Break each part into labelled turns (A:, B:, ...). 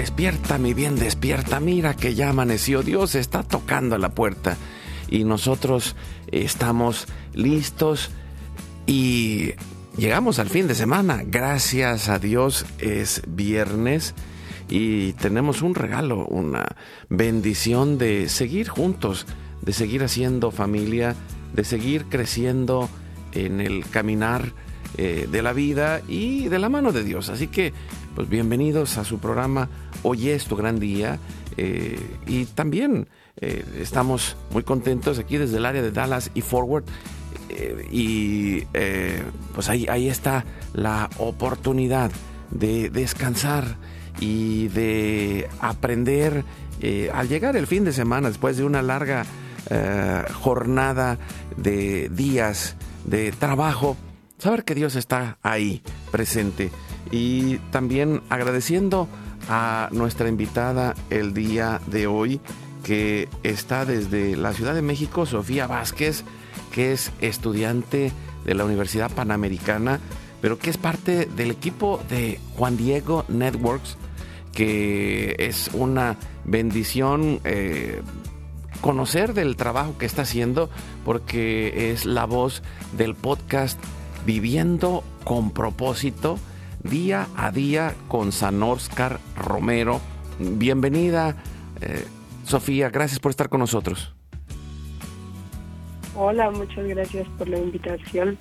A: Despierta, mi bien, despierta. Mira que ya amaneció. Dios está tocando la puerta. Y nosotros estamos listos y llegamos al fin de semana. Gracias a Dios es viernes y tenemos un regalo, una bendición de seguir juntos, de seguir haciendo familia, de seguir creciendo en el caminar eh, de la vida y de la mano de Dios. Así que pues bienvenidos a su programa Hoy es tu gran día eh, y también eh, estamos muy contentos aquí desde el área de Dallas y Forward y pues ahí, ahí está la oportunidad de descansar y de aprender al llegar el fin de semana después de una larga jornada de días de trabajo, saber que Dios está ahí presente. Y también agradeciendo a nuestra invitada el día de hoy que está desde la Ciudad de México, Sofía Vázquez, que es estudiante de la Universidad Panamericana, pero que es parte del equipo de Juan Diego Networks, que es una bendición eh, conocer del trabajo que está haciendo, porque es la voz del podcast Viviendo con propósito, día a día con San Oscar Romero. Bienvenida, eh, Sofía, gracias por estar con nosotros.
B: Hola, muchas gracias por la invitación.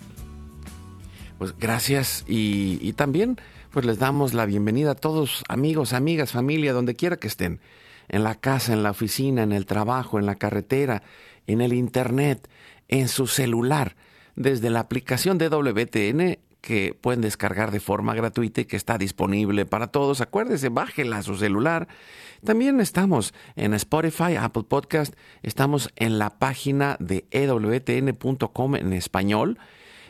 A: Pues gracias y, y también pues les damos la bienvenida a todos, amigos, amigas, familia, donde quiera que estén, en la casa, en la oficina, en el trabajo, en la carretera, en el internet, en su celular, desde la aplicación de WTN que pueden descargar de forma gratuita y que está disponible para todos. Acuérdese, bájela a su celular. También estamos en Spotify, Apple Podcast, estamos en la página de ewtn.com en español,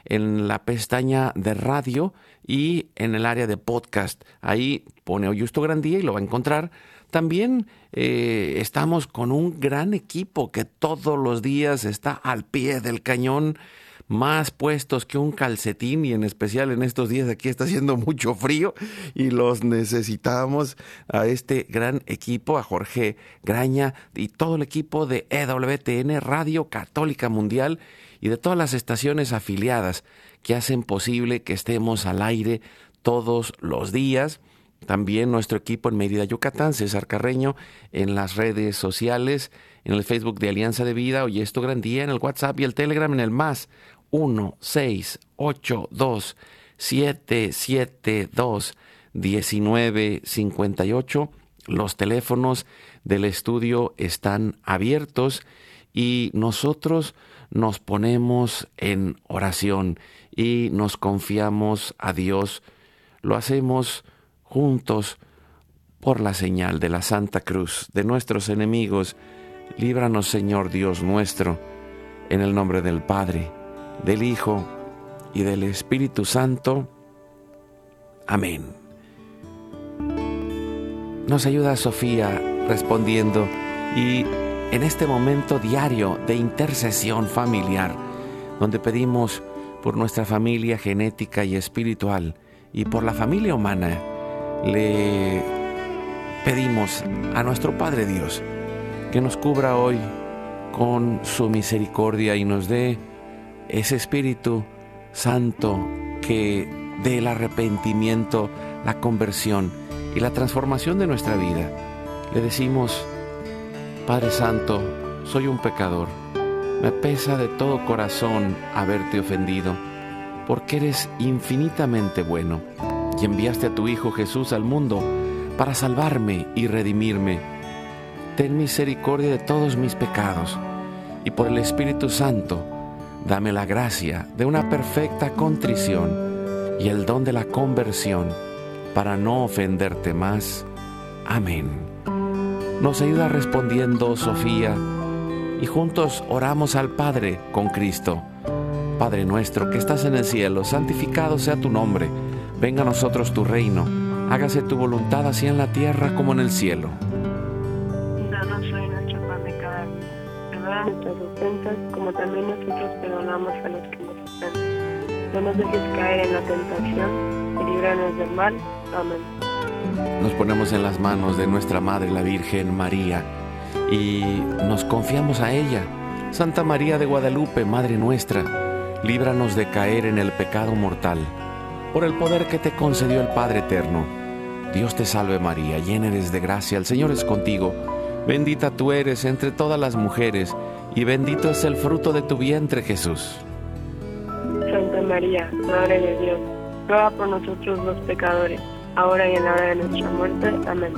A: en la pestaña de radio y en el área de podcast. Ahí pone Oyusto Grandía y lo va a encontrar. También eh, estamos con un gran equipo que todos los días está al pie del cañón más puestos que un calcetín y en especial en estos días aquí está haciendo mucho frío y los necesitamos a este gran equipo, a Jorge Graña y todo el equipo de EWTN Radio Católica Mundial y de todas las estaciones afiliadas que hacen posible que estemos al aire todos los días. También nuestro equipo en Mérida, Yucatán, César Carreño, en las redes sociales, en el Facebook de Alianza de Vida, hoy esto gran día, en el WhatsApp y el Telegram, en el más 1 6 8 2 7 7 2 19 58. Los teléfonos del estudio están abiertos y nosotros nos ponemos en oración y nos confiamos a Dios. Lo hacemos juntos por la señal de la Santa Cruz de nuestros enemigos. Líbranos, Señor Dios nuestro, en el nombre del Padre del Hijo y del Espíritu Santo. Amén. Nos ayuda Sofía respondiendo y en este momento diario de intercesión familiar, donde pedimos por nuestra familia genética y espiritual y por la familia humana, le pedimos a nuestro Padre Dios que nos cubra hoy con su misericordia y nos dé ese Espíritu Santo que dé el arrepentimiento, la conversión y la transformación de nuestra vida. Le decimos, Padre Santo, soy un pecador. Me pesa de todo corazón haberte ofendido, porque eres infinitamente bueno y enviaste a tu Hijo Jesús al mundo para salvarme y redimirme. Ten misericordia de todos mis pecados y por el Espíritu Santo, dame la gracia de una perfecta contrición y el don de la conversión para no ofenderte más. Amén. Nos ayuda respondiendo Sofía y juntos oramos al Padre con Cristo. Padre nuestro que estás en el cielo, santificado sea tu nombre Venga a nosotros tu reino, hágase tu voluntad así en la tierra como en el cielo.
B: No nos dejes caer en la tentación y líbranos del mal. Amén.
A: Nos ponemos en las manos de nuestra Madre la Virgen María y nos confiamos a ella. Santa María de Guadalupe, Madre nuestra, líbranos de caer en el pecado mortal por el poder que te concedió el Padre Eterno. Dios te salve María, llena eres de gracia, el Señor es contigo. Bendita tú eres entre todas las mujeres, y bendito es el fruto de tu vientre Jesús.
B: María, Madre de Dios, ruega por nosotros los pecadores, ahora y en la hora de nuestra muerte. Amén.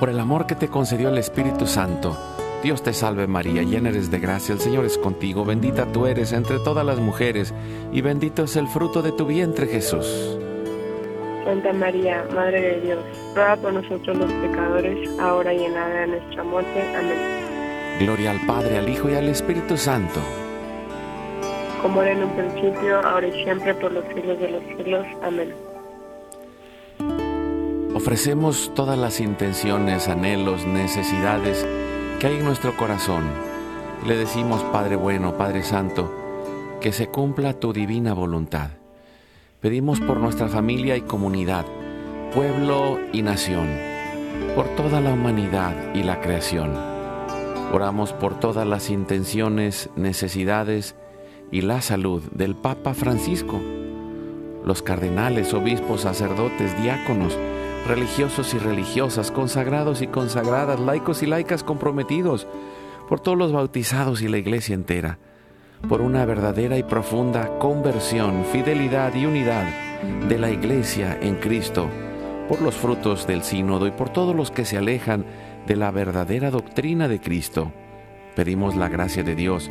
A: Por el amor que te concedió el Espíritu Santo, Dios te salve María, llena eres de gracia, el Señor es contigo, bendita tú eres entre todas las mujeres, y bendito es el fruto de tu vientre Jesús.
B: Santa María, Madre de Dios, ruega por nosotros los pecadores, ahora y en la hora de nuestra muerte. Amén.
A: Gloria al Padre, al Hijo y al Espíritu Santo.
B: Como era en un principio, ahora y siempre, por los siglos de los siglos. Amén.
A: Ofrecemos todas las intenciones, anhelos, necesidades, que hay en nuestro corazón. Le decimos, Padre bueno, Padre Santo, que se cumpla tu divina voluntad. Pedimos por nuestra familia y comunidad, pueblo y nación, por toda la humanidad y la creación. Oramos por todas las intenciones, necesidades y la salud del Papa Francisco, los cardenales, obispos, sacerdotes, diáconos, religiosos y religiosas, consagrados y consagradas, laicos y laicas comprometidos, por todos los bautizados y la iglesia entera, por una verdadera y profunda conversión, fidelidad y unidad de la iglesia en Cristo, por los frutos del sínodo y por todos los que se alejan de la verdadera doctrina de Cristo. Pedimos la gracia de Dios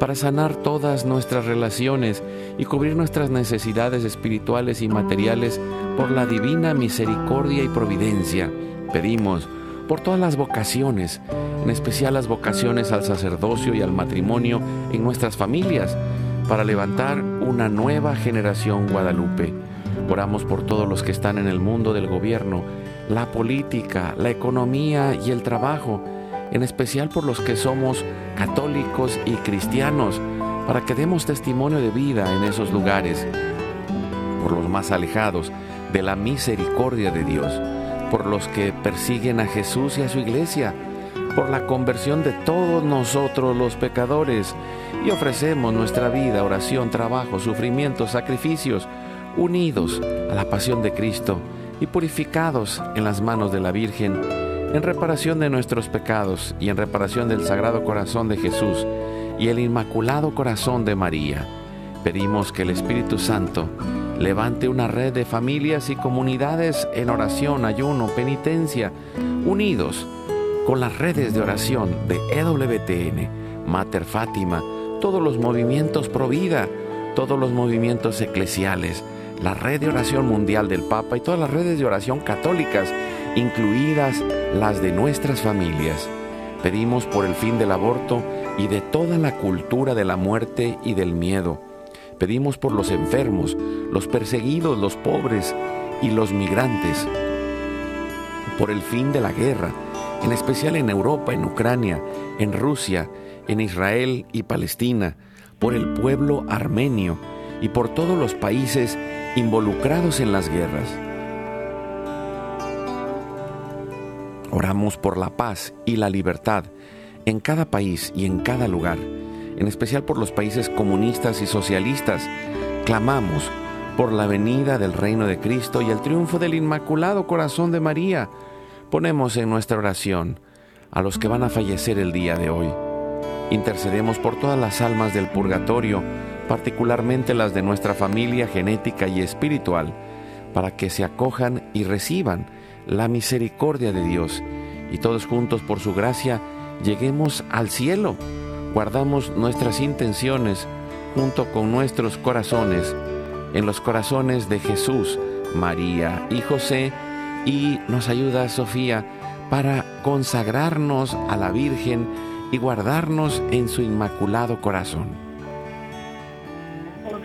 A: para sanar todas nuestras relaciones y cubrir nuestras necesidades espirituales y materiales por la divina misericordia y providencia. Pedimos por todas las vocaciones, en especial las vocaciones al sacerdocio y al matrimonio en nuestras familias, para levantar una nueva generación guadalupe. Oramos por todos los que están en el mundo del gobierno, la política, la economía y el trabajo, en especial por los que somos católicos y cristianos, para que demos testimonio de vida en esos lugares, por los más alejados de la misericordia de Dios, por los que persiguen a Jesús y a su iglesia, por la conversión de todos nosotros los pecadores, y ofrecemos nuestra vida, oración, trabajo, sufrimiento, sacrificios, unidos a la pasión de Cristo y purificados en las manos de la Virgen en reparación de nuestros pecados y en reparación del Sagrado Corazón de Jesús y el Inmaculado Corazón de María. Pedimos que el Espíritu Santo levante una red de familias y comunidades en oración, ayuno, penitencia, unidos con las redes de oración de EWTN, Mater Fátima, todos los movimientos pro vida, todos los movimientos eclesiales, la red de oración mundial del Papa y todas las redes de oración católicas, incluidas las de nuestras familias. Pedimos por el fin del aborto y de toda la cultura de la muerte y del miedo. Pedimos por los enfermos, los perseguidos, los pobres y los migrantes. Por el fin de la guerra, en especial en Europa, en Ucrania, en Rusia, en Israel y Palestina, por el pueblo armenio y por todos los países involucrados en las guerras. Oramos por la paz y la libertad en cada país y en cada lugar, en especial por los países comunistas y socialistas. Clamamos por la venida del reino de Cristo y el triunfo del Inmaculado Corazón de María. Ponemos en nuestra oración a los que van a fallecer el día de hoy. Intercedemos por todas las almas del purgatorio, particularmente las de nuestra familia genética y espiritual, para que se acojan y reciban la misericordia de Dios y todos juntos por su gracia lleguemos al cielo. Guardamos nuestras intenciones junto con nuestros corazones en los corazones de Jesús, María y José y nos ayuda Sofía para consagrarnos a la Virgen y guardarnos en su inmaculado corazón.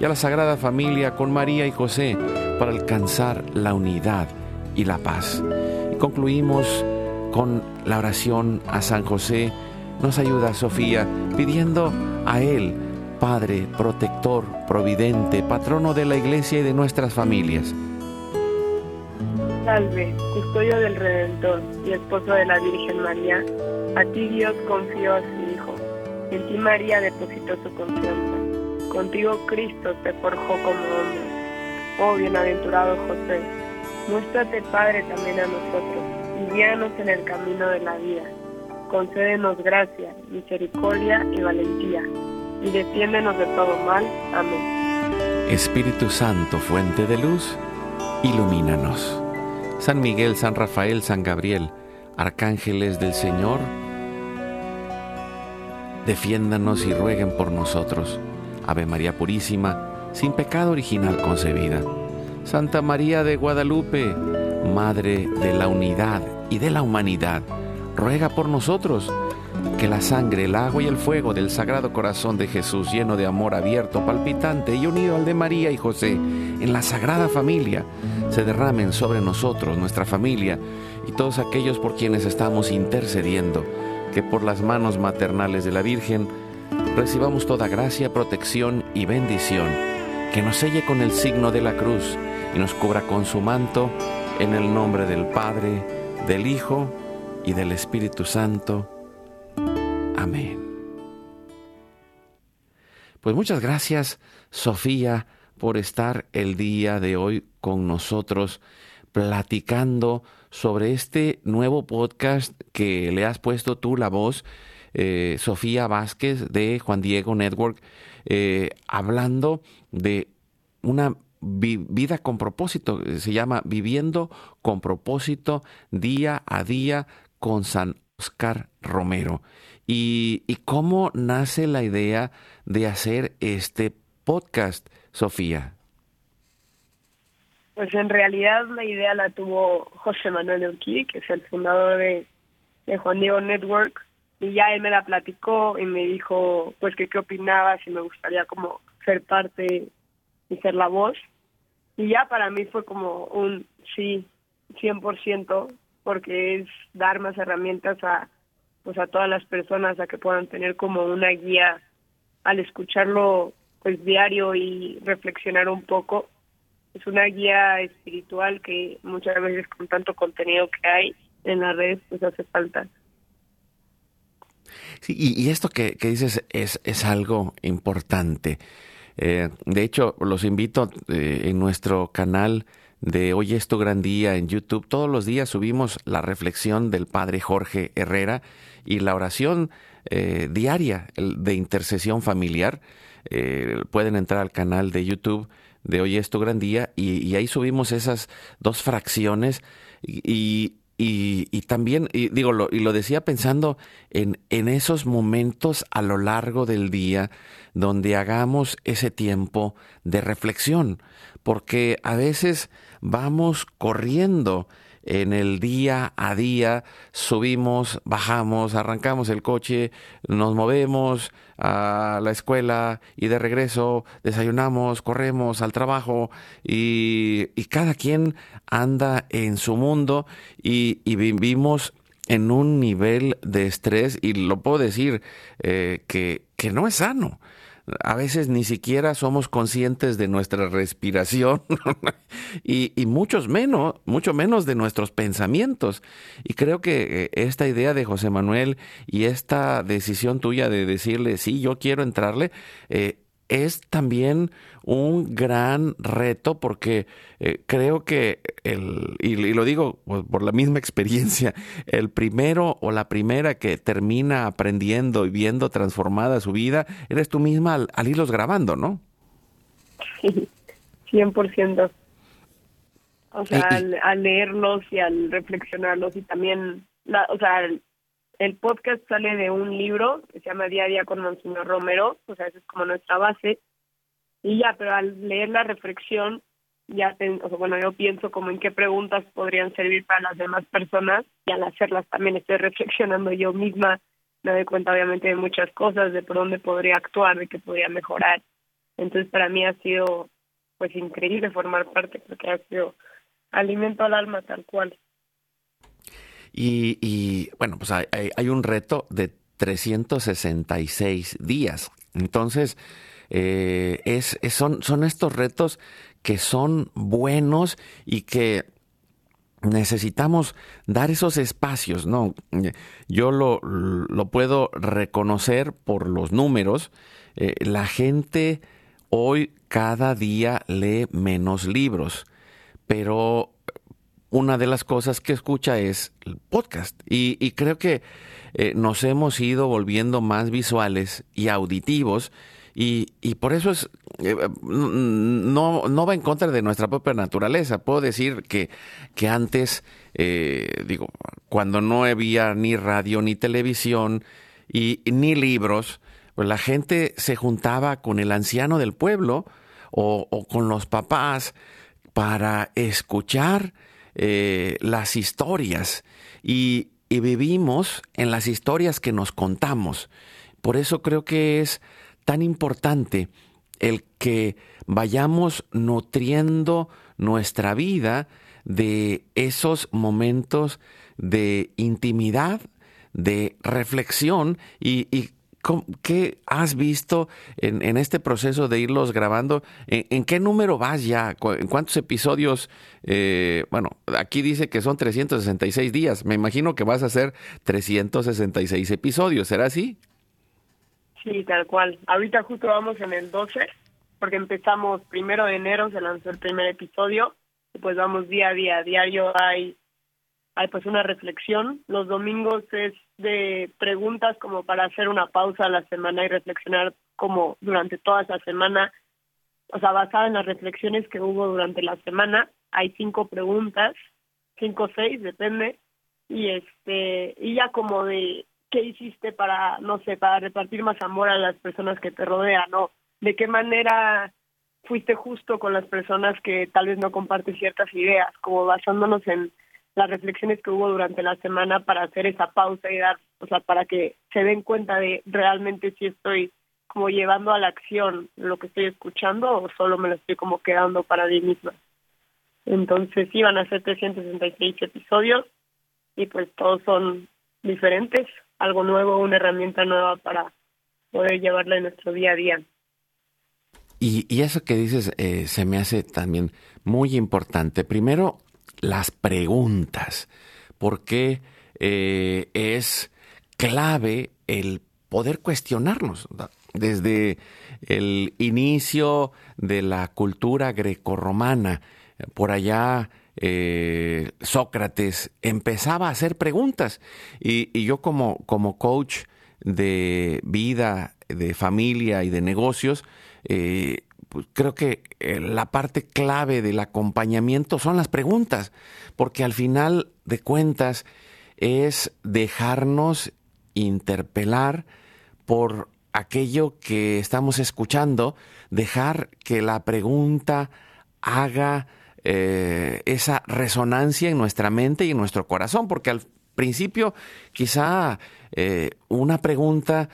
A: y a la Sagrada Familia con María y José para alcanzar la unidad y la paz. Concluimos con la oración a San José. Nos ayuda Sofía pidiendo a Él, Padre, protector, providente, patrono de la iglesia y de nuestras familias.
B: Salve, custodio del Redentor y esposo de la Virgen María, a ti Dios confió a su Hijo, en ti María depositó su confianza, contigo Cristo te forjó como hombre. Oh bienaventurado José, muéstrate Padre también a nosotros y guíanos en el camino de la vida. Concédenos gracia, misericordia y valentía, y defiéndenos de todo mal. Amén.
A: Espíritu Santo, fuente de luz, ilumínanos. San Miguel, San Rafael, San Gabriel, arcángeles del Señor, defiéndanos y rueguen por nosotros. Ave María Purísima, sin pecado original concebida. Santa María de Guadalupe, Madre de la unidad y de la humanidad, ruega por nosotros. Que la sangre, el agua y el fuego del Sagrado Corazón de Jesús, lleno de amor abierto, palpitante y unido al de María y José, en la Sagrada Familia, se derramen sobre nosotros, nuestra familia y todos aquellos por quienes estamos intercediendo, que por las manos maternales de la Virgen recibamos toda gracia, protección y bendición, que nos selle con el signo de la cruz y nos cubra con su manto, en el nombre del Padre, del Hijo y del Espíritu Santo. Amén. Pues muchas gracias, Sofía, por estar el día de hoy con nosotros platicando sobre este nuevo podcast que le has puesto tú la voz, eh, Sofía Vázquez de Juan Diego Network, eh, hablando de una vida con propósito, se llama Viviendo con propósito día a día con San Oscar Romero. Y, cómo nace la idea de hacer este podcast, Sofía.
B: Pues en realidad la idea la tuvo José Manuel Urquí, que es el fundador de Juan Diego Network, y ya él me la platicó y me dijo pues que qué opinaba, si me gustaría como ser parte y ser la voz. y ya para mí fue como un sí, 100%, porque es dar más herramientas a, pues a todas las personas a que puedan tener como una guía al escucharlo pues diario y reflexionar un poco. Es una guía espiritual que muchas veces con tanto contenido que hay en las redes pues hace falta.
A: Sí, y, esto que, dices es, es algo importante. Eh, de hecho, los invito eh, en nuestro canal de Hoy es tu gran día en YouTube. Todos los días subimos la reflexión del Padre Jorge Herrera y la oración eh, diaria de intercesión familiar. pueden entrar al canal de YouTube de Hoy es tu gran día y, ahí subimos esas dos fracciones y, y, también, y digo, lo, y lo decía pensando en, en esos momentos a lo largo del día donde hagamos ese tiempo de reflexión, porque a veces vamos corriendo en el día a día subimos, bajamos, arrancamos el coche, nos movemos a la escuela y de regreso desayunamos, corremos al trabajo y, cada quien anda en su mundo y, vivimos en un nivel de estrés y lo puedo decir eh, que, que no es sano a veces ni siquiera somos conscientes de nuestra respiración y, muchos menos, mucho menos de nuestros pensamientos. Y creo que eh, esta idea de José Manuel y esta decisión tuya de decirle, sí, yo quiero entrarle, eh, es también un gran reto porque eh, creo que, el, y, lo digo por, la misma experiencia, el primero o la primera que termina aprendiendo y viendo transformada su vida, eres tú misma al, irlos grabando, ¿no?
B: Sí, 100%. O sea, al, leerlos y al reflexionarlos y también, la, o sea, el podcast sale de un libro que se llama Día a Día con Monseñor Romero, o sea, esa es como nuestra base. Y ya, pero al leer la reflexión, ya, o sea, bueno, yo pienso como en qué preguntas podrían servir para las demás personas y al hacerlas también estoy reflexionando yo misma, me doy cuenta obviamente de muchas cosas, de por dónde podría actuar, de qué podría mejorar. Entonces para mí ha sido pues increíble formar parte porque ha sido alimento al alma tal cual.
A: Y, bueno, pues hay, un reto de 366 días. Entonces, eh, es, son, son estos retos que son buenos y que necesitamos dar esos espacios, ¿no? Yo lo, lo puedo reconocer por los números. Eh, la gente hoy cada día lee menos libros, pero una de las cosas que escucha es el podcast. Y, creo que eh, nos hemos ido volviendo más visuales y auditivos. Y, por eso es, eh, no, no va en contra de nuestra propia naturaleza. Puedo decir que, que antes, eh, digo, cuando no había ni radio ni televisión y, ni libros, pues la gente se juntaba con el anciano del pueblo o con los papás para escuchar eh, las historias y, vivimos en las historias que nos contamos. Por eso creo que es tan importante el que vayamos nutriendo nuestra vida de esos momentos de intimidad, de reflexión y, y ¿Qué has visto en, este proceso de irlos grabando? ¿En, qué número vas ya? ¿En cuántos episodios? Eh, bueno, aquí dice que son 366 días. Me imagino que vas a hacer 366 episodios. ¿Será así?
B: Sí, tal cual. Ahorita justo vamos en el 12, porque empezamos primero de enero, se lanzó el primer episodio, y pues vamos día a día. Diario hay hay pues una reflexión. Los domingos es de preguntas como para hacer una pausa a la semana y reflexionar como durante toda esa semana, o sea, basada en las reflexiones que hubo durante la semana. Hay cinco preguntas, cinco o seis, depende. Y este, y ya como de qué hiciste para, no sé, para repartir más amor a las personas que te rodean, ¿no? De qué manera fuiste justo con las personas que tal vez no comparten ciertas ideas, como basándonos en las reflexiones que hubo durante la semana para hacer esa pausa y dar, o sea, para que se den cuenta de realmente si estoy como llevando a la acción lo que estoy escuchando o solo me lo estoy como quedando para mí misma. Entonces iban a ser 366 episodios y pues todos son diferentes, algo nuevo, una herramienta nueva para poder llevarla en nuestro día a día.
A: Y, y eso que dices eh, se me hace también muy importante. Primero, las preguntas, porque eh, es clave el poder cuestionarnos. Desde el inicio de la cultura grecorromana, por allá eh, Sócrates empezaba a hacer preguntas y, yo como, como coach de vida, de familia y de negocios, eh, pues creo que eh, la parte clave del acompañamiento son las preguntas, porque al final de cuentas es dejarnos interpelar por aquello que estamos escuchando, dejar que la pregunta haga eh, esa resonancia en nuestra mente y en nuestro corazón, porque al principio quizá eh, una pregunta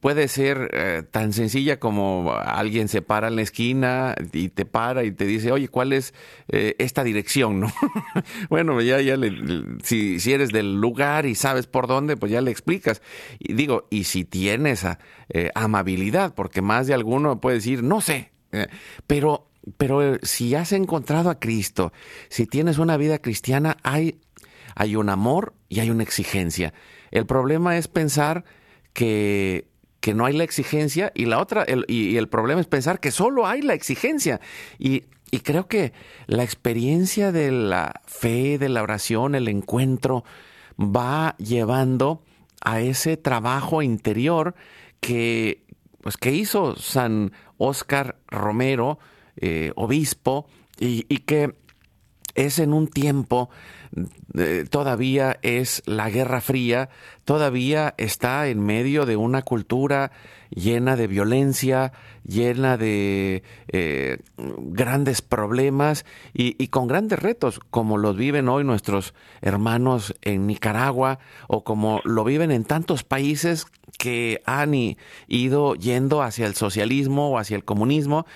A: puede ser eh, tan sencilla como alguien se para en la esquina y te para y te dice, oye, ¿cuál es eh, esta dirección? ¿no? bueno, ya, ya le, si, si, eres del lugar y sabes por dónde, pues ya le explicas. Y digo, y si tienes eh, amabilidad, porque más de alguno puede decir, no sé, pero, pero si has encontrado a Cristo, si tienes una vida cristiana, hay, hay un amor y hay una exigencia. El problema es pensar que, que no hay la exigencia y la otra, el, y, el problema es pensar que solo hay la exigencia. Y, y creo que la experiencia de la fe, de la oración, el encuentro, va llevando a ese trabajo interior que, pues, que hizo San Óscar Romero, eh, obispo, y, y, que es en un tiempo todavía es la Guerra Fría, todavía está en medio de una cultura llena de violencia, llena de eh, grandes problemas y, con grandes retos, como los viven hoy nuestros hermanos en Nicaragua o como lo viven en tantos países que han ido yendo hacia el socialismo o hacia el comunismo,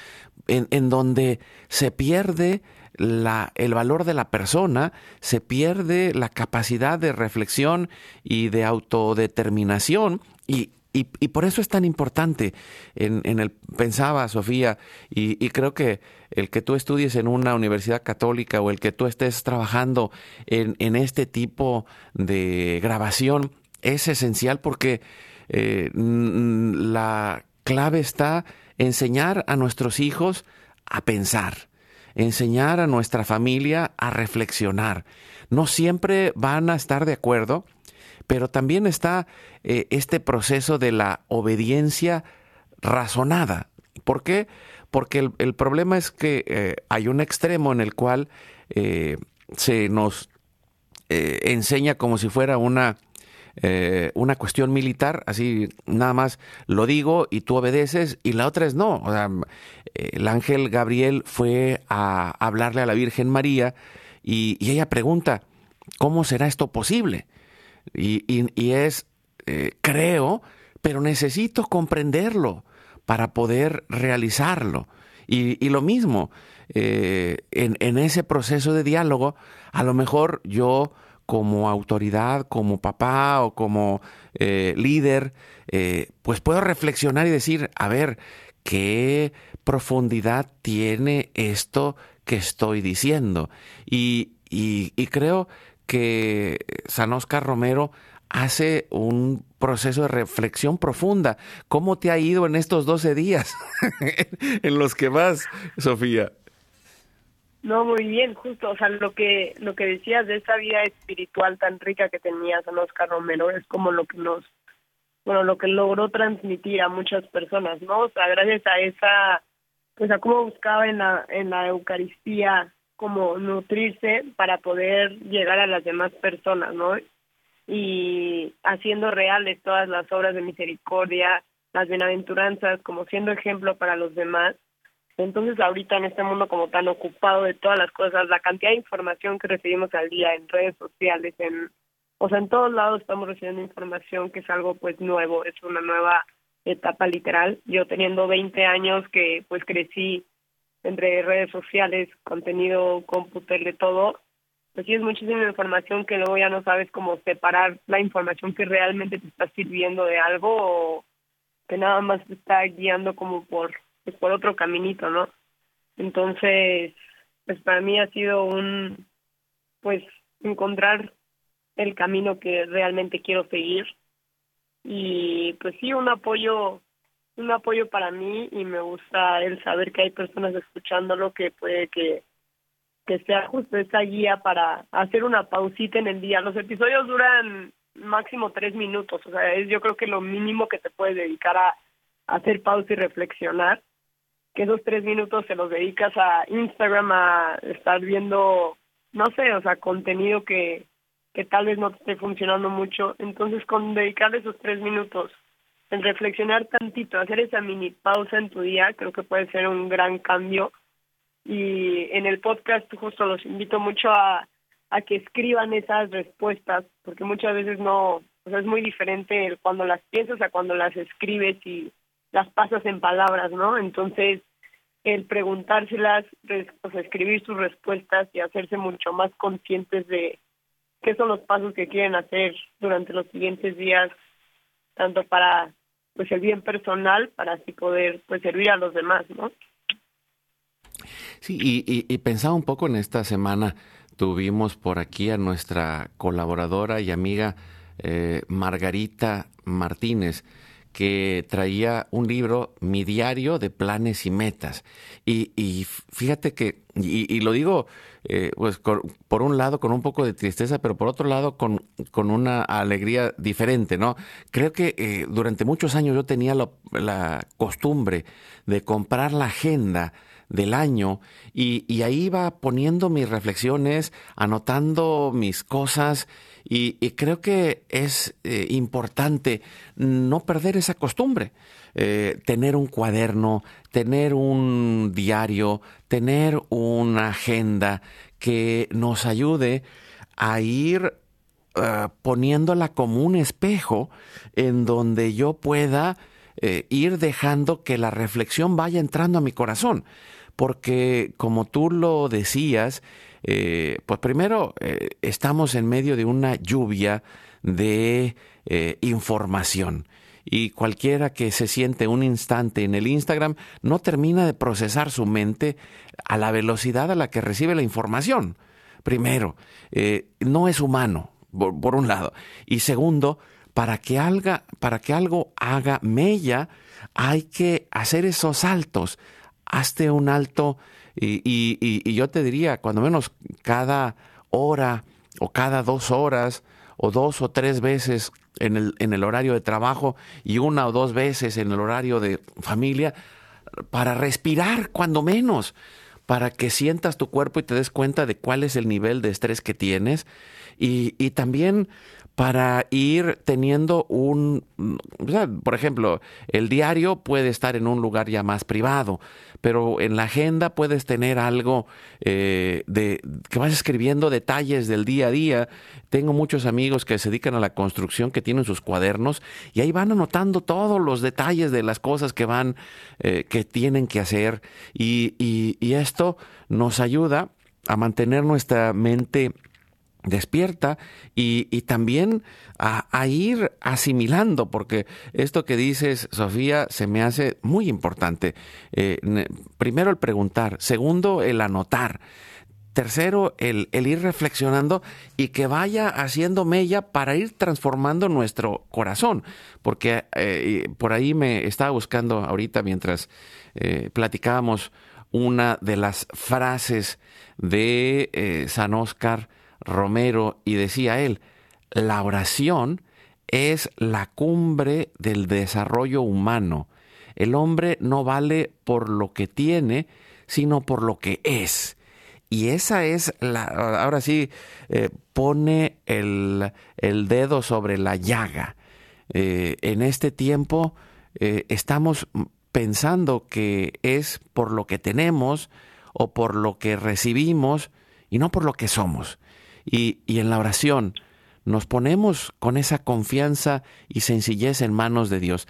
A: en, en donde se pierde la, el valor de la persona, se pierde la capacidad de reflexión y de autodeterminación. Y, y, por eso es tan importante. En, en el, pensaba Sofía, y, y, creo que el que tú estudies en una universidad católica o el que tú estés trabajando en, en este tipo de grabación es esencial porque eh, la clave está enseñar a nuestros hijos a pensar enseñar a nuestra familia a reflexionar. No siempre van a estar de acuerdo, pero también está eh, este proceso de la obediencia razonada. ¿Por qué? Porque el, problema es que eh, hay un extremo en el cual eh, se nos enseña como si fuera una eh, una cuestión militar, así nada más lo digo y tú obedeces, y la otra es no. O sea, el ángel Gabriel fue a hablarle a la Virgen María y, ella pregunta, ¿cómo será esto posible? Y, es, eh, creo, pero necesito comprenderlo para poder realizarlo. Y, lo mismo, eh, en ese proceso de diálogo, a lo mejor yo como autoridad, como papá o como eh, líder, eh, pues puedo reflexionar y decir, a ver, ¿qué profundidad tiene esto que estoy diciendo? Y, y, y creo que San Oscar Romero hace un proceso de reflexión profunda. ¿Cómo te ha ido en estos 12 días en los que vas, Sofía?
B: No, muy bien, justo, o sea, lo que lo que decías de esa vida espiritual tan rica que tenía San Oscar Romero es como lo que nos, bueno, lo que logró transmitir a muchas personas, ¿no? O sea, gracias a esa, pues a cómo buscaba en la, en la Eucaristía como nutrirse para poder llegar a las demás personas, ¿no? Y haciendo reales todas las obras de misericordia, las bienaventuranzas, como siendo ejemplo para los demás, entonces, ahorita en este mundo como tan ocupado de todas las cosas, la cantidad de información que recibimos al día en redes sociales, en, o sea, en todos lados estamos recibiendo información que es algo pues nuevo, es una nueva etapa literal. Yo teniendo 20 años que pues crecí entre redes sociales, contenido, cómputer, de todo, pues sí es muchísima información que luego ya no sabes cómo separar la información que realmente te está sirviendo de algo o que nada más te está guiando como por, pues por otro caminito, ¿no? Entonces, pues para mí ha sido un, pues encontrar el camino que realmente quiero seguir y pues sí un apoyo un apoyo para mí y me gusta el saber que hay personas escuchándolo que puede que que sea justo esa guía para hacer una pausita en el día. Los episodios duran máximo tres minutos, o sea, es yo creo que lo mínimo que te puedes dedicar a, a hacer pausa y reflexionar, que esos tres minutos se los dedicas a Instagram, a estar viendo, no sé, o sea, contenido que, que tal vez no te esté funcionando mucho. Entonces, con dedicarle esos tres minutos en reflexionar tantito, hacer esa mini pausa en tu día, creo que puede ser un gran cambio. Y en el podcast justo los invito mucho a, a que escriban esas respuestas, porque muchas veces no, o sea, es muy diferente cuando las piensas a cuando las escribes y las pasas en palabras, ¿no? Entonces, el preguntárselas, escribir sus respuestas y hacerse mucho más conscientes de, qué son los pasos que quieren hacer durante los siguientes días, tanto para pues el bien personal, para así poder pues servir a los demás, ¿no?
A: Sí, y, y, pensaba un poco en esta semana, tuvimos por aquí a nuestra colaboradora y amiga eh, Margarita Martínez, que traía un libro, Mi diario de planes y metas. Y, y fíjate que, y, lo digo eh, pues por un lado con un poco de tristeza, pero por otro lado con, con una alegría diferente, ¿no? Creo que eh, durante muchos años yo tenía la, la costumbre de comprar la agenda del año y, y, ahí iba poniendo mis reflexiones, anotando mis cosas y, creo que es eh, importante no perder esa costumbre, eh, tener un cuaderno, tener un diario, tener una agenda que nos ayude a ir uh, poniéndola como un espejo en donde yo pueda eh, ir dejando que la reflexión vaya entrando a mi corazón. Porque como tú lo decías, eh, pues primero eh, estamos en medio de una lluvia de eh, información y cualquiera que se siente un instante en el Instagram no termina de procesar su mente a la velocidad a la que recibe la información. Primero, no es humano, por, un lado. Y segundo, para que, para que algo haga mella, hay que hacer esos saltos hazte un alto y, y, yo te diría, cuando menos cada hora o cada dos horas o dos o tres veces en el, en el horario de trabajo y una o dos veces en el horario de familia, para respirar cuando menos, para que sientas tu cuerpo y te des cuenta de cuál es el nivel de estrés que tienes. Y, y también para ir teniendo un, por ejemplo, el diario puede estar en un lugar ya más privado, pero en la agenda puedes tener algo eh, de que vas escribiendo detalles del día a día. Tengo muchos amigos que se dedican a la construcción que tienen sus cuadernos y ahí van anotando todos los detalles de las cosas que van, eh, que tienen que hacer y, y, y esto nos ayuda a mantener nuestra mente despierta y, y también a, a, ir asimilando, porque esto que dices, Sofía, se me hace muy importante. Eh, primero el preguntar, segundo el anotar. Tercero, el, el, ir reflexionando y que vaya haciendo mella para ir transformando nuestro corazón. Porque eh, por ahí me estaba buscando ahorita mientras eh, platicábamos una de las frases de San Oscar Romero y decía él, la oración es la cumbre del desarrollo humano. El hombre no vale por lo que tiene, sino por lo que es. Y esa es la, ahora sí, eh, pone el, el, dedo sobre la llaga. Eh, en este tiempo eh, estamos pensando que es por lo que tenemos o por lo que recibimos y no por lo que somos y, y en la oración nos ponemos con esa confianza y sencillez en manos de Dios.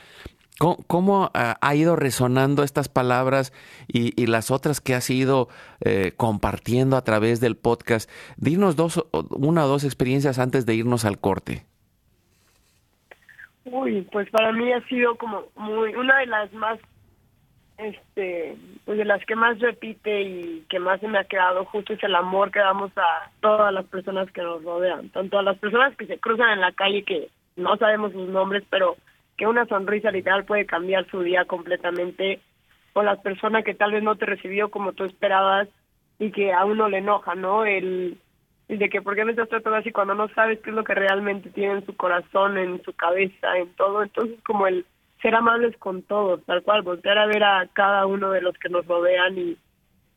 A: ¿Cómo, ha ido resonando estas palabras y, las otras que has ido eh, compartiendo a través del podcast? Dinos dos, una o dos experiencias antes de irnos al corte.
B: Uy, pues para mí ha sido como muy una de las más este pues de las que más repite y que más se me ha quedado justo es el amor que damos a todas las personas que nos rodean, tanto a las personas que se cruzan en la calle que no sabemos sus nombres, pero que una sonrisa literal puede cambiar su día completamente, o las personas que tal vez no te recibió como tú esperabas y que a uno le enoja, ¿no? El, de que por qué me estás tratando así cuando no sabes qué es lo que realmente tiene en su corazón, en su cabeza, en todo, entonces como el ser amables con todos, tal cual, voltear a ver a cada uno de los que nos rodean y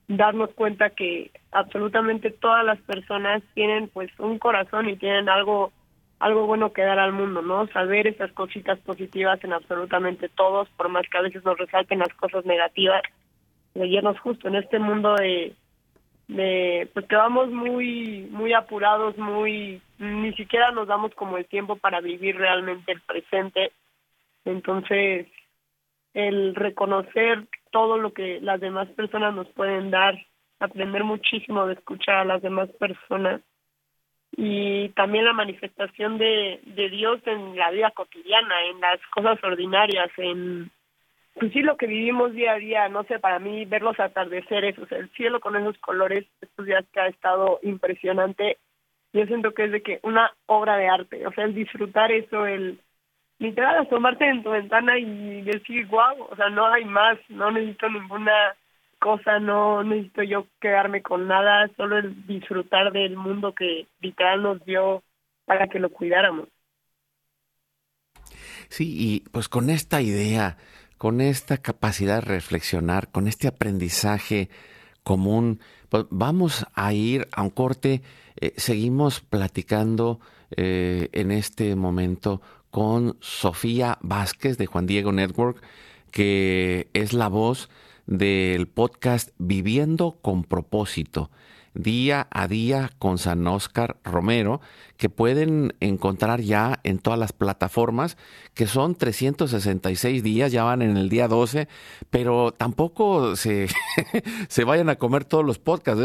B: darnos cuenta que absolutamente todas las personas tienen pues un corazón y tienen algo algo bueno que dar al mundo, ¿no? Saber esas cositas positivas en absolutamente todos, por más que a veces nos resalten las cosas negativas, leernos justo en este mundo de, de pues que vamos muy muy apurados, muy ni siquiera nos damos como el tiempo para vivir realmente el presente. Entonces, el reconocer todo lo que las demás personas nos pueden dar, aprender muchísimo de escuchar a las demás personas y también la manifestación de, de Dios en la vida cotidiana, en las cosas ordinarias, en pues sí lo que vivimos día a día, no sé, para mí ver los atardeceres, o sea, el cielo con esos colores, estos días que ha estado impresionante, yo siento que es de que una obra de arte, o sea, el disfrutar eso, el literal asomarte en tu ventana y decir, wow, o sea, no hay más, no necesito ninguna cosa, no necesito yo quedarme con nada, solo el disfrutar del mundo que literal nos dio para que lo cuidáramos.
A: Sí, y pues con esta idea, con esta capacidad de reflexionar, con este aprendizaje común, pues vamos a ir a un corte. Eh, seguimos platicando eh, en este momento con Sofía Vázquez de Juan Diego Network, que es la voz del podcast Viviendo con propósito, día a día con San Oscar Romero, que pueden encontrar ya en todas las plataformas, que son 366 días, ya van en el día 12, pero tampoco se, se vayan a comer todos los podcasts,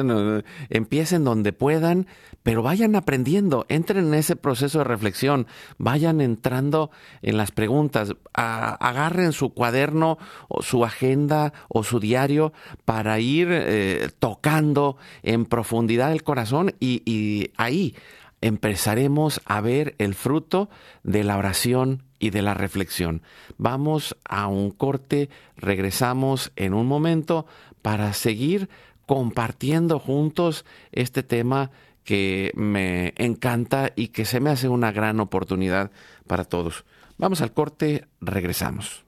A: empiecen donde puedan, pero vayan aprendiendo, entren en ese proceso de reflexión, vayan entrando en las preguntas, agarren su cuaderno o su agenda o su diario para ir eh, tocando en profundidad el corazón y, y ahí empezaremos a ver el fruto de la oración y de la reflexión. Vamos a un corte, regresamos en un momento para seguir compartiendo juntos este tema que me encanta y que se me hace una gran oportunidad para todos. Vamos al corte, regresamos.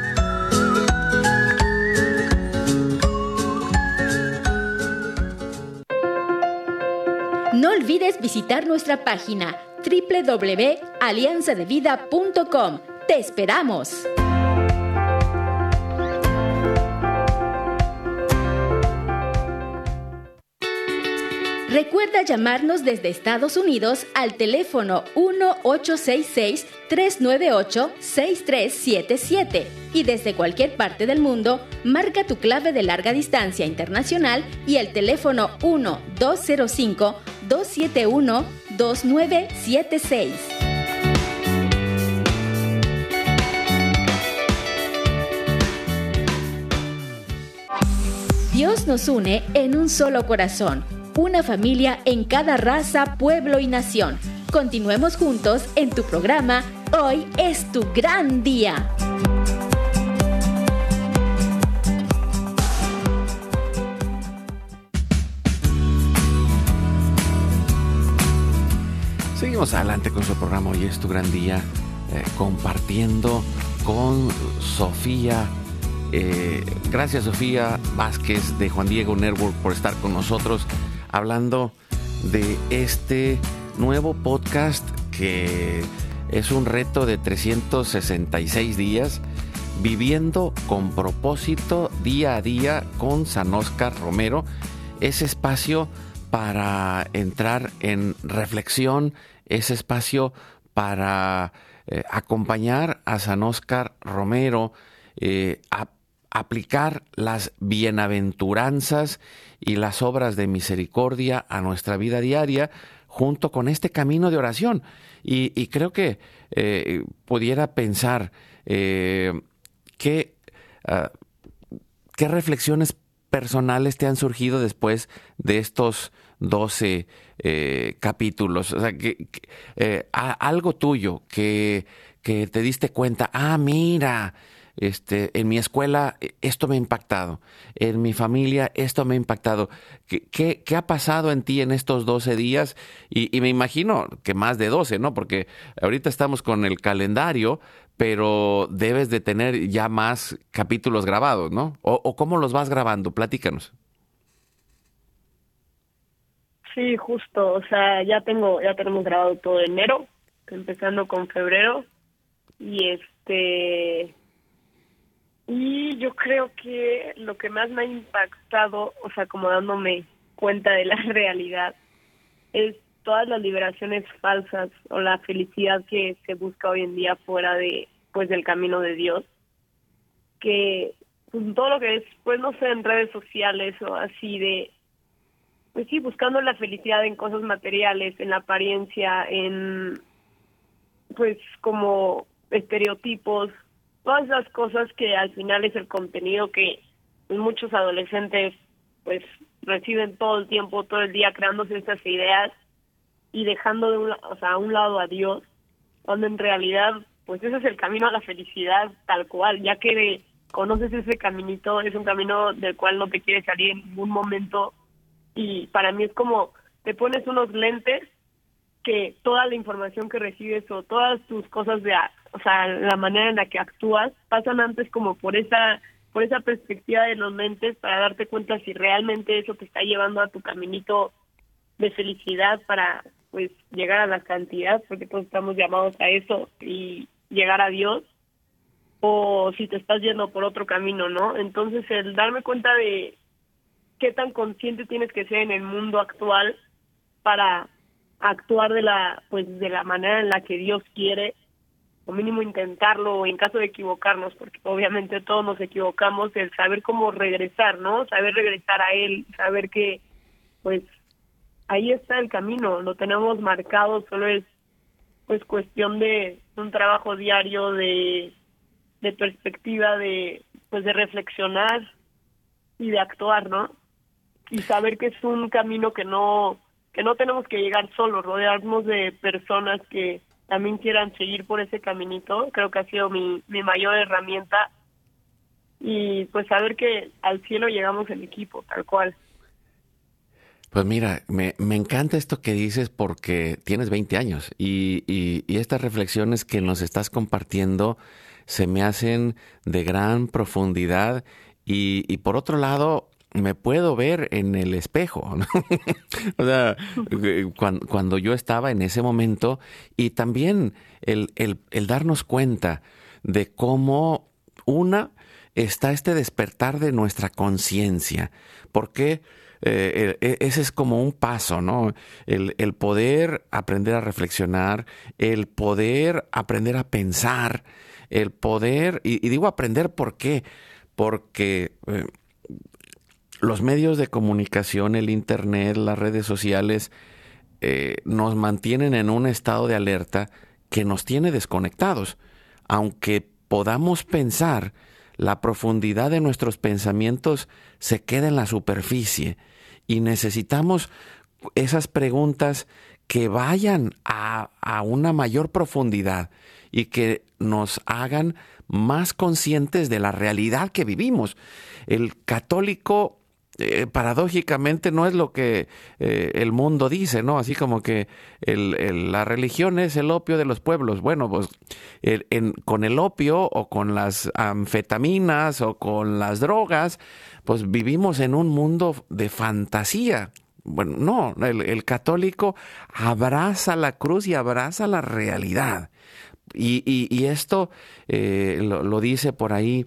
C: olvides visitar nuestra página www.alianzadevida.com. ¡Te esperamos! Recuerda llamarnos desde Estados Unidos al teléfono 1-866-398-6377 y desde cualquier parte del mundo marca tu clave de larga distancia internacional y el teléfono 1-205-271-2976. Dios nos une en un solo corazón una familia en cada raza, pueblo y nación. Continuemos juntos en tu programa Hoy es tu gran día.
A: Seguimos adelante con su programa Hoy es tu gran día, eh, compartiendo con Sofía. Eh, gracias Sofía Vázquez de Juan Diego Network por estar con nosotros hablando de este nuevo podcast que es un reto de 366 días viviendo con propósito día a día con San Oscar Romero. Ese espacio para entrar en reflexión, ese espacio para eh, acompañar a San Oscar Romero eh, a aplicar las bienaventuranzas y las obras de misericordia a nuestra vida diaria junto con este camino de oración. Y, creo que eh, pudiera pensar eh, ah, qué reflexiones personales te han surgido después de estos 12 eh, capítulos. O sea, que, algo tuyo que, que te diste cuenta, ah, mira, este, en mi escuela eh, esto me ha impactado, en mi familia esto me ha impactado. ¿Qué, qué, ha pasado en ti en estos 12 días? Y, me imagino que más de 12, ¿no? Porque ahorita estamos con el calendario, pero debes de tener ya más capítulos grabados, ¿no? ¿O, cómo los vas grabando? Platícanos.
B: Sí, justo, o sea, ya tengo, ya tenemos grabado todo enero, empezando con febrero, y este, y yo creo que lo que más me ha impactado, o sea, como dándome cuenta de la realidad, es todas las liberaciones falsas o la felicidad que se busca hoy en día fuera de pues del camino de Dios que pues, todo lo que es pues no sé en redes sociales o así de pues sí buscando la felicidad en cosas materiales en la apariencia en pues como estereotipos todas las cosas que al final es el contenido que muchos adolescentes pues reciben todo el tiempo, todo el día creándose estas ideas y dejando de un, o sea, a un lado a Dios, cuando en realidad pues ese es el camino a la felicidad tal cual, ya que conoces ese caminito, es un camino del cual no te quieres salir en ningún momento y para mí es como te pones unos lentes que toda la información que recibes o todas tus cosas de o sea, la manera en la que actúas, pasan antes como por esa por esa perspectiva de los mentes para darte cuenta si realmente eso te está llevando a tu caminito de felicidad para pues llegar a la cantidad, porque todos estamos llamados a eso y llegar a Dios, o si te estás yendo por otro camino, ¿no? Entonces el darme cuenta de qué tan consciente tienes que ser en el mundo actual para actuar de la pues de la manera en la que Dios quiere o mínimo intentarlo en caso de equivocarnos, porque obviamente todos nos equivocamos, el saber cómo regresar, ¿no? Saber regresar a él, saber que pues ahí está el camino, lo tenemos marcado, solo es pues cuestión de un trabajo diario de de perspectiva de pues de reflexionar y de actuar, ¿no? Y saber que es un camino que no que no tenemos que llegar solos, rodearnos de personas que también quieran seguir por ese caminito, creo que ha sido mi, mi mayor herramienta y pues saber que al cielo llegamos en equipo, tal cual.
A: Pues mira, me, me, encanta esto que dices porque tienes 20 años y, y, y, estas reflexiones que nos estás compartiendo se me hacen de gran profundidad y, y por otro lado, me puedo ver en el espejo. o sea, cuando, yo estaba en ese momento y también el, el darnos cuenta de cómo una está este despertar de nuestra conciencia. Porque eh, e, ese es como un paso, ¿no? El, el, poder aprender a reflexionar, el poder aprender a pensar, el poder, y, digo aprender por qué, porque eh, los medios de comunicación, el Internet, las redes sociales, eh, nos mantienen en un estado de alerta que nos tiene desconectados. Aunque podamos pensar, la profundidad de nuestros pensamientos se queda en la superficie y necesitamos esas preguntas que vayan a, una mayor profundidad y que nos hagan más conscientes de la realidad que vivimos. El católico eh, paradójicamente no es lo que eh, el mundo dice, ¿no? Así como que la religión es el opio de los pueblos. Bueno, pues con el opio o con las anfetaminas o con las drogas, pues vivimos en un mundo de fantasía. Bueno, no, el, católico abraza la cruz y abraza la realidad. Y, esto eh, lo, dice por ahí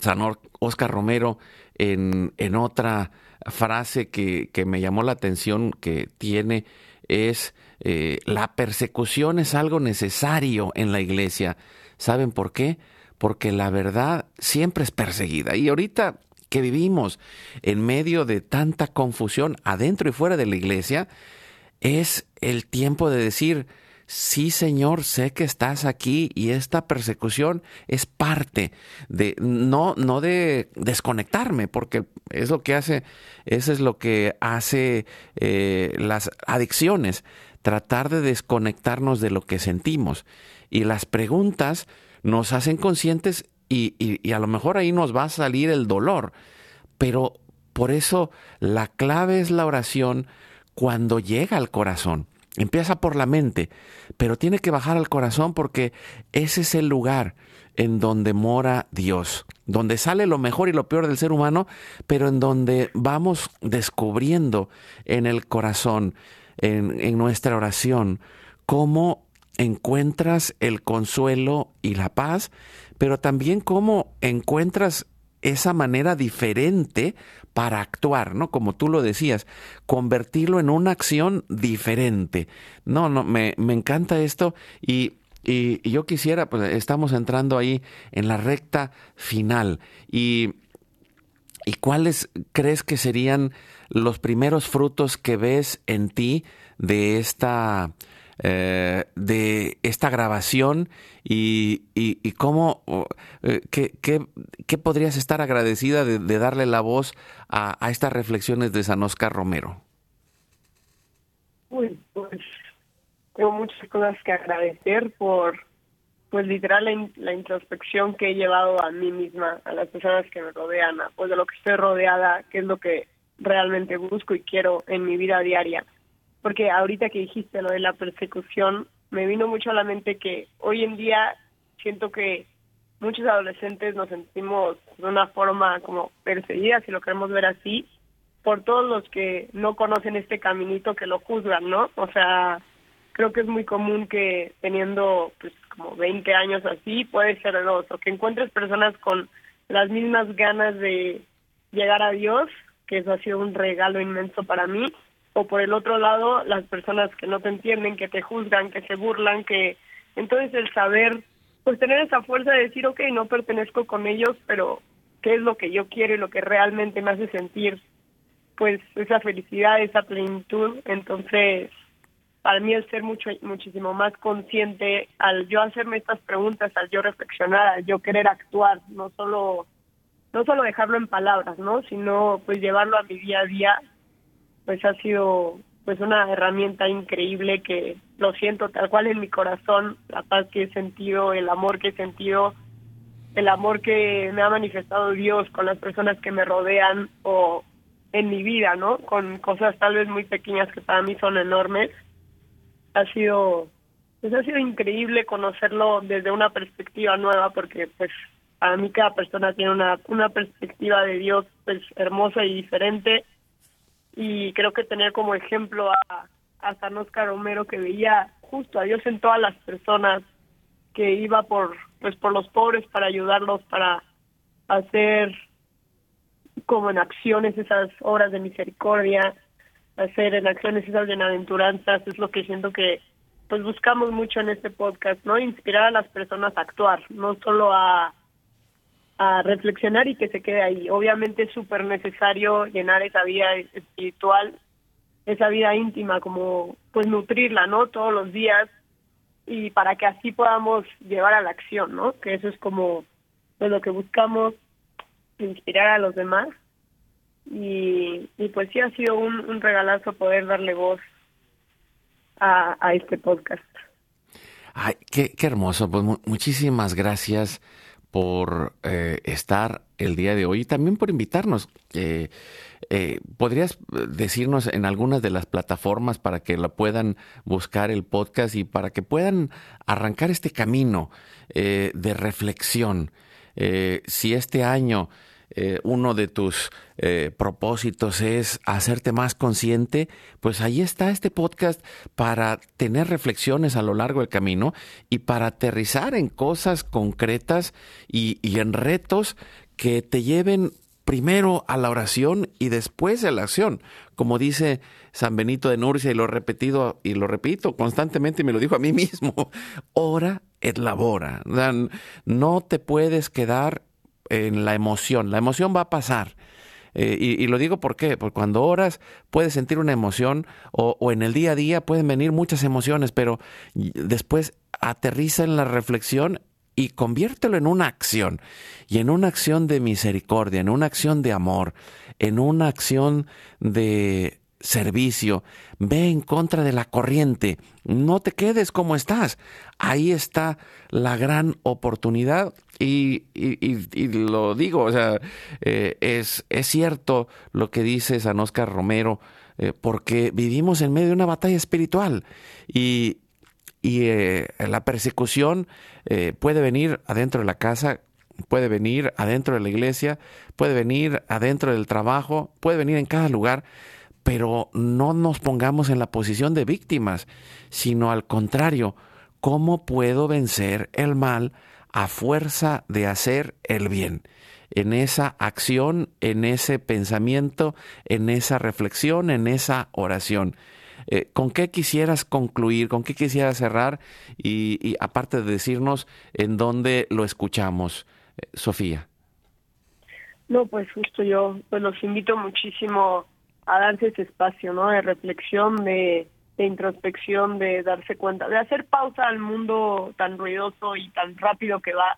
A: San Oscar Romero en, en otra frase que, que, me llamó la atención que tiene es eh, la persecución es algo necesario en la iglesia. ¿Saben por qué? Porque la verdad siempre es perseguida. Y ahorita que vivimos en medio de tanta confusión adentro y fuera de la iglesia, es el tiempo de decir, sí Señor, sé que estás aquí y esta persecución es parte de, no, no de desconectarme, porque es lo que hace, eso es lo que hace eh, las adicciones, tratar de desconectarnos de lo que sentimos. Y las preguntas nos hacen conscientes y, y a lo mejor ahí nos va a salir el dolor, pero por eso la clave es la oración cuando llega al corazón. Empieza por la mente, pero tiene que bajar al corazón porque ese es el lugar en donde mora Dios, donde sale lo mejor y lo peor del ser humano, pero en donde vamos descubriendo en el corazón, en, nuestra oración, cómo encuentras el consuelo y la paz, pero también cómo encuentras esa manera diferente para actuar, ¿no? Como tú lo decías, convertirlo en una acción diferente. No, no, me, me encanta esto y, y, yo quisiera, pues estamos entrando ahí en la recta final y, y cuáles crees que serían los primeros frutos que ves en ti de esta eh, de esta grabación y, y, cómo, eh, qué, podrías estar agradecida de, darle la voz a, estas reflexiones de San Oscar Romero.
B: Uy, pues tengo muchas cosas que agradecer por, pues literal, la, introspección que he llevado a mí misma, a las personas que me rodean, pues de lo que estoy rodeada, qué es lo que realmente busco y quiero en mi vida diaria porque ahorita que dijiste lo de la persecución, me vino mucho a la mente que hoy en día siento que muchos adolescentes nos sentimos de una forma como perseguidas, si lo queremos ver así, por todos los que no conocen este caminito que lo juzgan, ¿no? O sea, creo que es muy común que teniendo pues como 20 años así, puede ser dos, o que encuentres personas con las mismas ganas de llegar a Dios, que eso ha sido un regalo inmenso para mí, o por el otro lado las personas que no te entienden, que te juzgan, que se burlan, que entonces el saber, pues tener esa fuerza de decir, ok, no pertenezco con ellos, pero qué es lo que yo quiero y lo que realmente me hace sentir, pues esa felicidad, esa plenitud, entonces para mí el ser mucho muchísimo más consciente al yo hacerme estas preguntas, al yo reflexionar, al yo querer actuar, no solo no solo dejarlo en palabras, ¿no? sino pues llevarlo a mi día a día pues ha sido pues una herramienta increíble que lo siento tal cual en mi corazón, la paz que he sentido, el amor que he sentido, el amor que me ha manifestado Dios con las personas que me rodean o en mi vida, ¿no? Con cosas tal vez muy pequeñas que para mí son enormes. Ha sido pues ha sido increíble conocerlo desde una perspectiva nueva porque pues para mí cada persona tiene una, una perspectiva de Dios pues hermosa y diferente y creo que tener como ejemplo a, a San Oscar Romero que veía justo a Dios en todas las personas que iba por pues por los pobres para ayudarlos para hacer como en acciones esas obras de misericordia hacer en acciones esas bienaventuranzas es lo que siento que pues buscamos mucho en este podcast no inspirar a las personas a actuar no solo a a reflexionar y que se quede ahí obviamente es súper necesario llenar esa vida espiritual esa vida íntima como pues nutrirla no todos los días y para que así podamos llevar a la acción, ¿no? Que eso es como pues, lo que buscamos, inspirar a los demás. Y, y pues sí ha sido un, regalazo poder darle voz a, a este podcast.
A: Ay, qué, qué hermoso. Pues mu muchísimas gracias por eh, estar el día de hoy y también por invitarnos. Eh, ¿Podrías decirnos en algunas de las plataformas para que la puedan buscar el podcast y para que puedan arrancar este camino eh, de reflexión? Si este año eh, uno de tus eh, propósitos es hacerte más consciente, pues ahí está este podcast para tener reflexiones a lo largo del camino y para aterrizar en cosas concretas y, en retos que te lleven primero a la oración y después a la acción. Como dice San Benito de Nurcia, y lo he repetido y lo repito constantemente, y me lo dijo a mí mismo, ora et labora. No te puedes quedar en la emoción. La emoción va a pasar. Eh, y, y, lo digo por qué, porque cuando oras puedes sentir una emoción o, o, en el día a día pueden venir muchas emociones, pero después aterriza en la reflexión y conviértelo en una acción, y en una acción de misericordia, en una acción de amor, en una acción de servicio. Ve en contra de la corriente, no te quedes como estás. Ahí está la gran oportunidad y, y, lo digo, o sea, eh, es, es cierto lo que dice San Oscar Romero, eh, porque vivimos en medio de una batalla espiritual y, eh, la persecución puede venir adentro de la casa, puede venir adentro de la iglesia, puede venir adentro del trabajo, puede venir en cada lugar, pero no nos pongamos en la posición de víctimas, sino al contrario, ¿cómo puedo vencer el mal a fuerza de hacer el bien? En esa acción, en ese pensamiento, en esa reflexión, en esa oración. Eh, ¿Con qué quisieras concluir? ¿Con qué quisieras cerrar? Y, y aparte de decirnos en dónde lo escuchamos, eh, Sofía.
B: No, pues justo yo pues los invito muchísimo a darse ese espacio, ¿no? De reflexión, de, introspección, de darse cuenta, de hacer pausa al mundo tan ruidoso y tan rápido que va,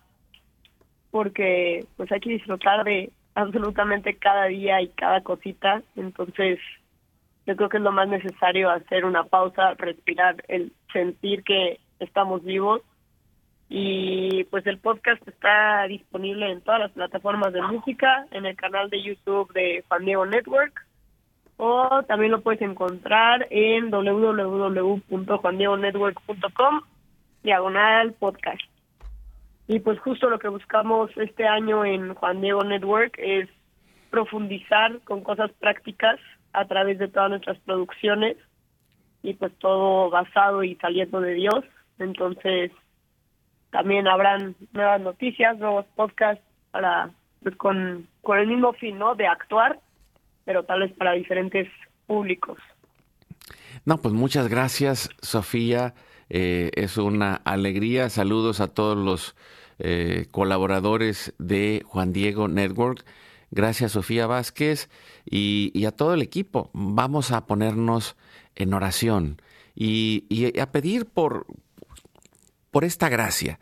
B: porque pues hay que disfrutar de absolutamente cada día y cada cosita, entonces yo creo que es lo más necesario hacer una pausa, respirar, el sentir que estamos vivos y pues el podcast está disponible en todas las plataformas de música, en el canal de YouTube de Diego Network o también lo puedes encontrar en www.juandiegonetwork.com diagonal podcast. Y pues justo lo que buscamos este año en Juan Diego Network es profundizar con cosas prácticas a través de todas nuestras producciones y pues todo basado y saliendo de Dios. Entonces también habrán nuevas noticias, nuevos podcasts para pues con, con el mismo fin, ¿no? De actuar, pero tal vez para diferentes públicos.
A: No, pues muchas gracias, Sofía. Eh, es una alegría. Saludos a todos los eh, colaboradores de Juan Diego Network. Gracias, Sofía Vázquez, y, y, a todo el equipo. Vamos a ponernos en oración y, y a pedir por, por esta gracia.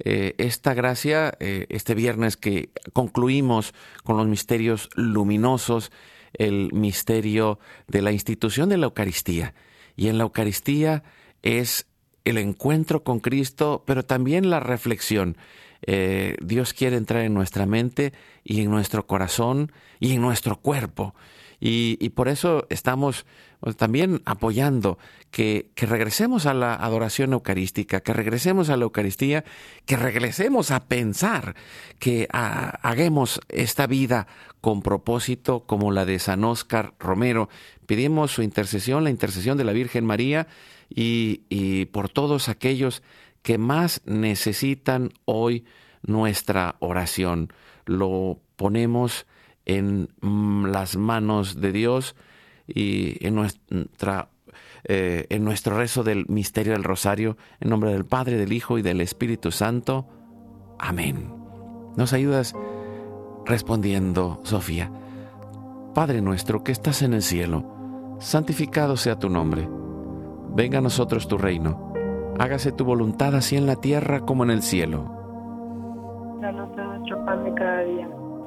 A: Eh, esta gracia, eh, este viernes que concluimos con los misterios luminosos, el misterio de la institución de la Eucaristía. Y en la Eucaristía es el encuentro con Cristo, pero también la reflexión. Eh, Dios quiere entrar en nuestra mente y en nuestro corazón y en nuestro cuerpo. Y, por eso estamos pues, también apoyando que, regresemos a la adoración eucarística, que regresemos a la Eucaristía, que regresemos a pensar, que hagamos esta vida con propósito como la de San Óscar Romero. Pedimos su intercesión, la intercesión de la Virgen María y por todos aquellos que más necesitan hoy nuestra oración. Lo ponemos en mm, las manos de Dios y en nuestra eh, en nuestro rezo del misterio del rosario, en nombre del Padre, del Hijo y del Espíritu Santo. Amén. Nos ayudas respondiendo, Sofía. Padre nuestro que estás en el cielo, santificado sea tu nombre. Venga a nosotros tu reino. Hágase tu voluntad así en la tierra como en el cielo.
B: Danos nuestro pan de cada día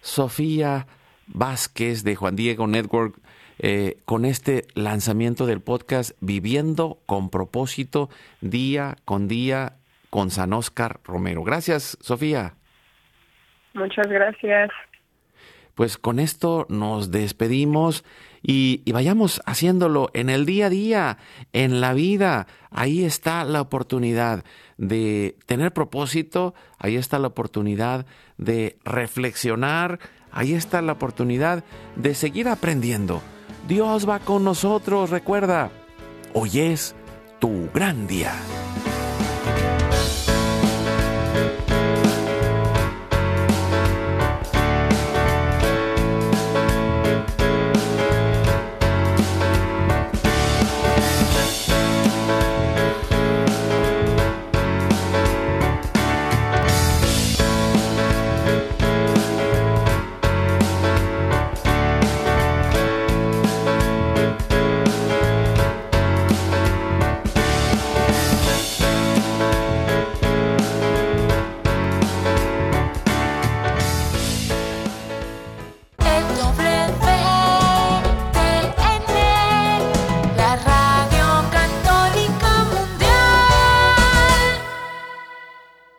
A: Sofía Vázquez de Juan Diego Network eh, con este lanzamiento del podcast Viviendo con propósito día con día con San Oscar Romero. Gracias, Sofía.
B: Muchas gracias.
A: Pues con esto nos despedimos y, vayamos haciéndolo en el día a día, en la vida. Ahí está la oportunidad de tener propósito, ahí está la oportunidad de reflexionar, ahí está la oportunidad de seguir aprendiendo Dios va con nosotros, recuerda, hoy es tu gran día.